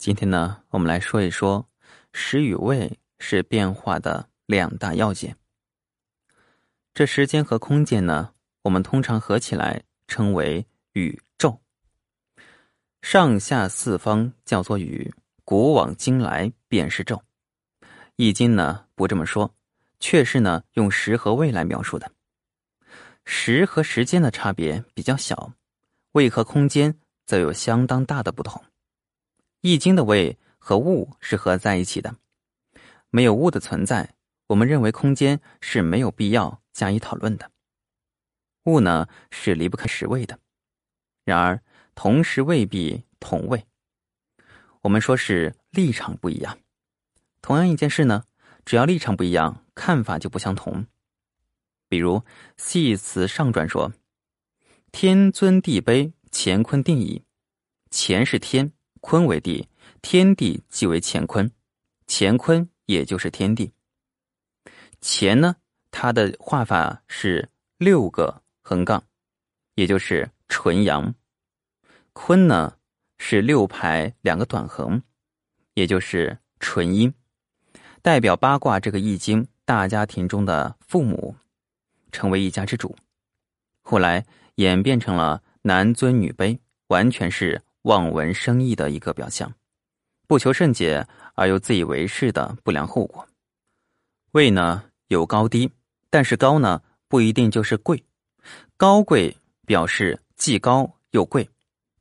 今天呢，我们来说一说时与位是变化的两大要件。这时间和空间呢，我们通常合起来称为宇宙。上下四方叫做宇，古往今来便是宙。易经呢不这么说，却是呢用时和位来描述的。时和时间的差别比较小，位和空间则有相当大的不同。易经的位和物是合在一起的，没有物的存在，我们认为空间是没有必要加以讨论的。物呢是离不开时位的，然而同时未必同位。我们说是立场不一样。同样一件事呢，只要立场不一样，看法就不相同。比如《系辞上传》说：“天尊地卑，乾坤定矣。”乾是天。坤为地，天地即为乾坤，乾坤也就是天地。乾呢，它的画法是六个横杠，也就是纯阳；坤呢是六排两个短横，也就是纯阴，代表八卦这个易经大家庭中的父母，成为一家之主。后来演变成了男尊女卑，完全是。望文生义的一个表象，不求甚解而又自以为是的不良后果。位呢有高低，但是高呢不一定就是贵。高贵表示既高又贵，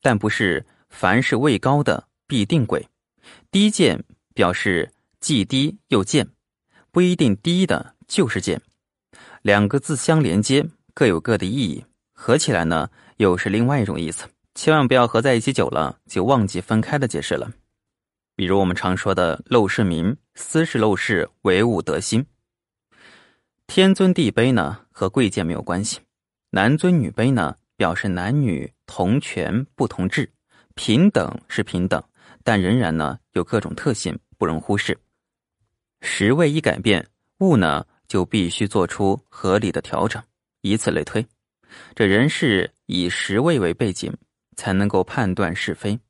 但不是凡是位高的必定贵。低贱表示既低又贱，不一定低的就是贱。两个字相连接，各有各的意义，合起来呢又是另外一种意思。千万不要合在一起久了就忘记分开的解释了。比如我们常说的“陋室铭”，“斯是陋室，惟吾德馨”。天尊地卑呢，和贵贱没有关系；男尊女卑呢，表示男女同权不同质，平等是平等，但仍然呢有各种特性不容忽视。时位一改变，物呢就必须做出合理的调整，以此类推。这人是以时位为背景。才能够判断是非，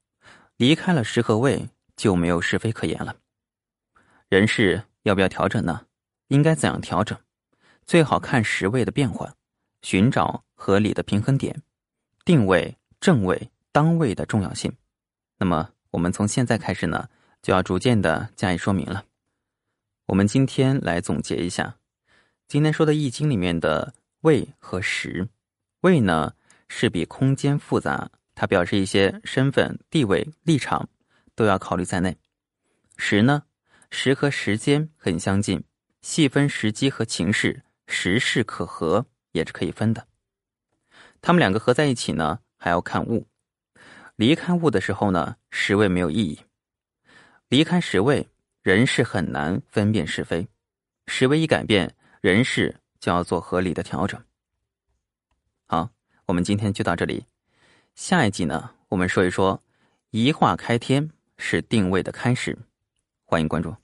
离开了时和位，就没有是非可言了。人事要不要调整呢？应该怎样调整？最好看时位的变化，寻找合理的平衡点，定位正位当位的重要性。那么，我们从现在开始呢，就要逐渐的加以说明了。我们今天来总结一下，今天说的《易经》里面的位和时。位呢，是比空间复杂。他表示一些身份、地位、立场都要考虑在内。时呢，时和时间很相近，细分时机和情势，时势可合也是可以分的。他们两个合在一起呢，还要看物。离开物的时候呢，时位没有意义。离开时位，人事很难分辨是非。时位一改变，人事就要做合理的调整。好，我们今天就到这里。下一集呢，我们说一说，一化开天是定位的开始，欢迎关注。